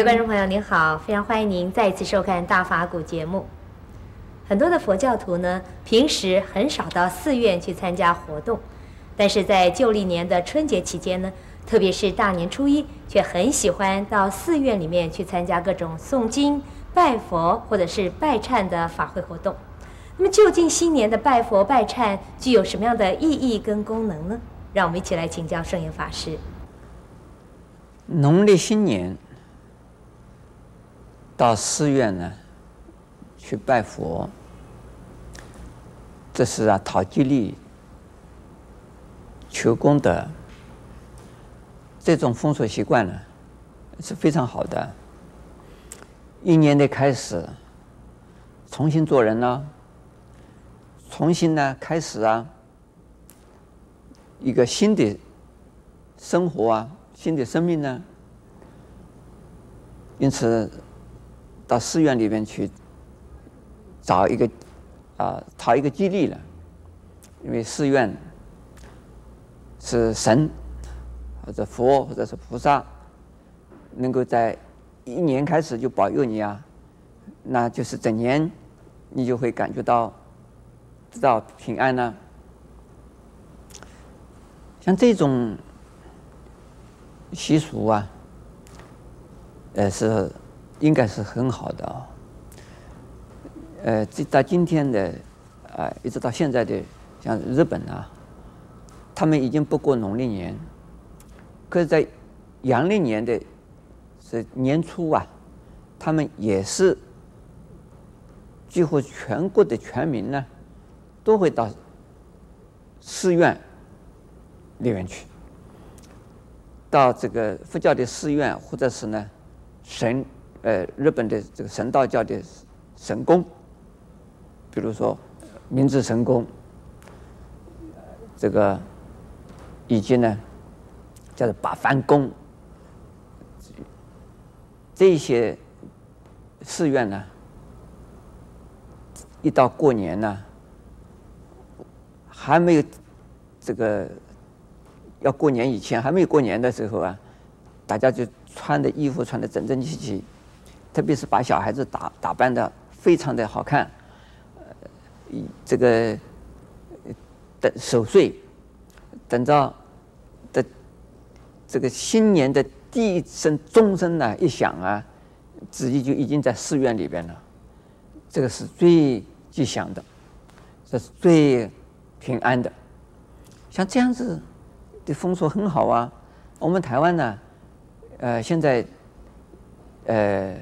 位观众朋友您好，非常欢迎您再一次收看《大法古》节目。很多的佛教徒呢，平时很少到寺院去参加活动，但是在旧历年的春节期间呢，特别是大年初一，却很喜欢到寺院里面去参加各种诵经、拜佛或者是拜忏的法会活动。那么，究竟新年的拜佛拜忏具有什么样的意义跟功能呢？让我们一起来请教圣严法师。农历新年到寺院呢去拜佛，这是啊讨吉利、求功德。这种风俗习惯呢是非常好的。一年的开始，重新做人呢，重新呢开始啊一个新的生活啊，新的生命呢。因此，到寺院里边去找一个啊讨一个吉利了，因为寺院是神。或者佛，或者是菩萨，能够在一年开始就保佑你啊，那就是整年你就会感觉到知道平安呢、像这种习俗啊，呃，是应该是很好的啊。呃，这到今天的啊、呃，一直到现在的，像日本啊，他们已经不过农历年。可是，在阳历年的是年初啊，他们也是几乎全国的全民呢，都会到寺院里面去，到这个佛教的寺院，或者是呢神呃日本的这个神道教的神功，比如说明治神功，这个以及呢。叫做八幡宫，这些寺院呢，一到过年呢，还没有这个要过年以前，还没有过年的时候啊，大家就穿的衣服穿的整整齐齐，特别是把小孩子打打扮的非常的好看，呃，这个等守岁，等到的。这个新年的第一声钟声呢，一响啊，自己就已经在寺院里边了。这个是最吉祥的，这是最平安的。像这样子的风俗很好啊。我们台湾呢，呃，现在呃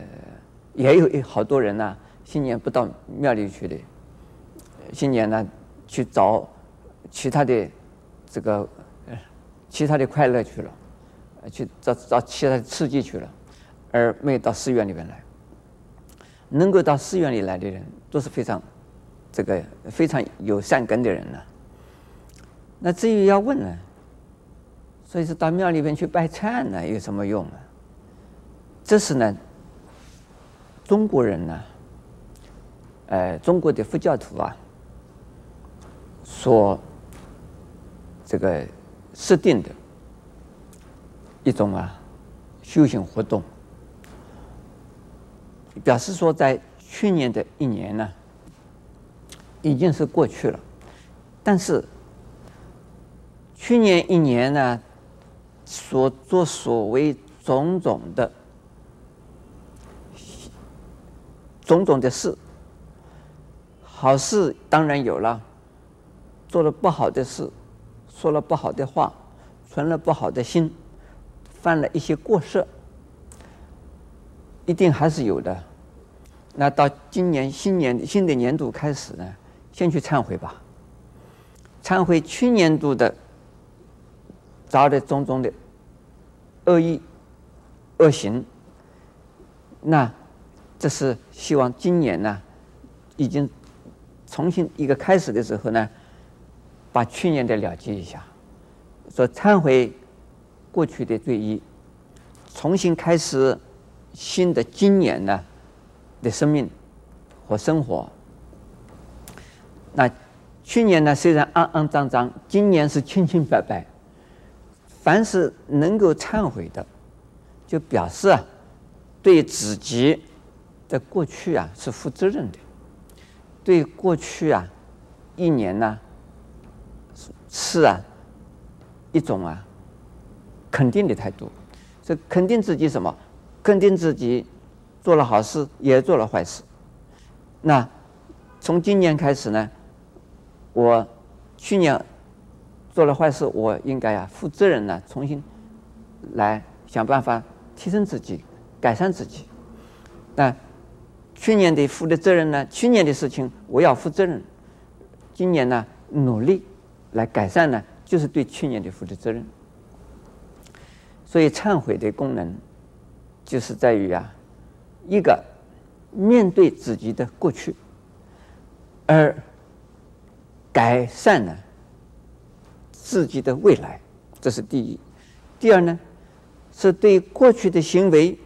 也有好多人呢，新年不到庙里去的，新年呢去找其他的这个其他的快乐去了。去找找其他的刺激去了，而没有到寺院里面来。能够到寺院里来的人，都是非常这个非常有善根的人呢。那至于要问呢，所以说到庙里边去拜忏呢，有什么用呢？这是呢，中国人呢，呃，中国的佛教徒啊，所这个设定的。一种啊，修行活动，表示说，在去年的一年呢，已经是过去了，但是去年一年呢，所作所为种种的种种的事，好事当然有了，做了不好的事，说了不好的话，存了不好的心。犯了一些过失，一定还是有的。那到今年新年新的年度开始呢，先去忏悔吧，忏悔去年度的造的种种的恶意恶行。那这是希望今年呢，已经重新一个开始的时候呢，把去年的了结一下，说忏悔。过去的罪业，重新开始新的今年呢的生命和生活。那去年呢虽然肮肮脏脏，今年是清清白白。凡是能够忏悔的，就表示啊，对自己在过去啊是负责任的，对过去啊一年呢是啊一种啊肯定的态度，这肯定自己什么？肯定自己做了好事，也做了坏事。那从今年开始呢，我去年做了坏事，我应该啊负责任呢，重新来想办法提升自己，改善自己。那去年的负的责任呢，去年的事情我要负责任。今年呢，努力来改善呢，就是对去年的负的责任。所以忏悔的功能，就是在于啊，一个面对自己的过去，而改善了自己的未来，这是第一。第二呢，是对过去的行为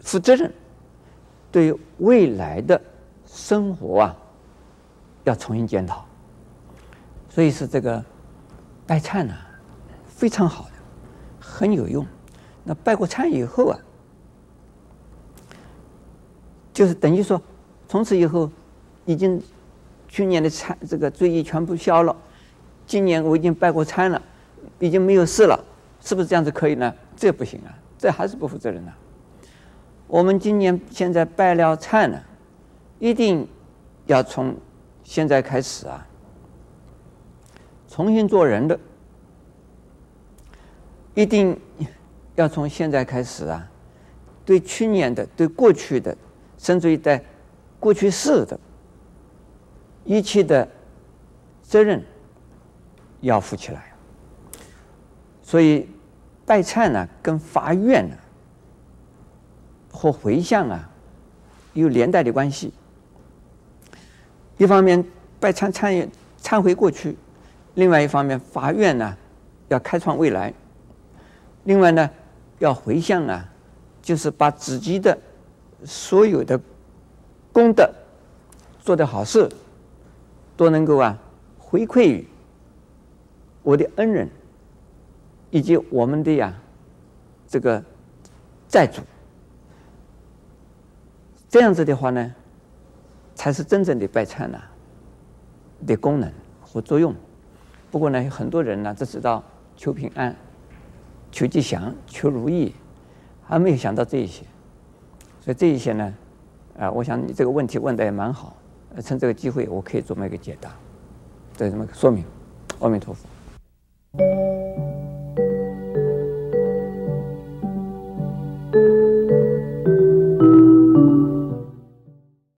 负责任，对未来的生活啊，要重新检讨。所以是这个拜忏呢，非常好的，很有用。那拜过忏以后啊，就是等于说，从此以后，已经去年的忏这个罪业全部消了，今年我已经拜过忏了，已经没有事了，是不是这样子可以呢？这不行啊，这还是不负责任啊。我们今年现在拜了忏呢，一定要从现在开始啊，重新做人的，一定。要从现在开始啊，对去年的、对过去的，甚至于在过去式的一切的责任要负起来。所以拜忏呢，跟发愿呢和回向啊有连带的关系。一方面拜忏忏忏悔过去，另外一方面发愿呢要开创未来。另外呢。要回向啊，就是把自己的所有的功德、做的好事，都能够啊回馈于我的恩人，以及我们的呀这个债主。这样子的话呢，才是真正的拜忏呐的功能和作用。不过呢，很多人呢只知道求平安。求吉祥、求如意，还没有想到这一些，所以这一些呢，啊，我想你这个问题问的也蛮好，趁这个机会，我可以做么一个解答，对，这么说明。阿弥陀佛。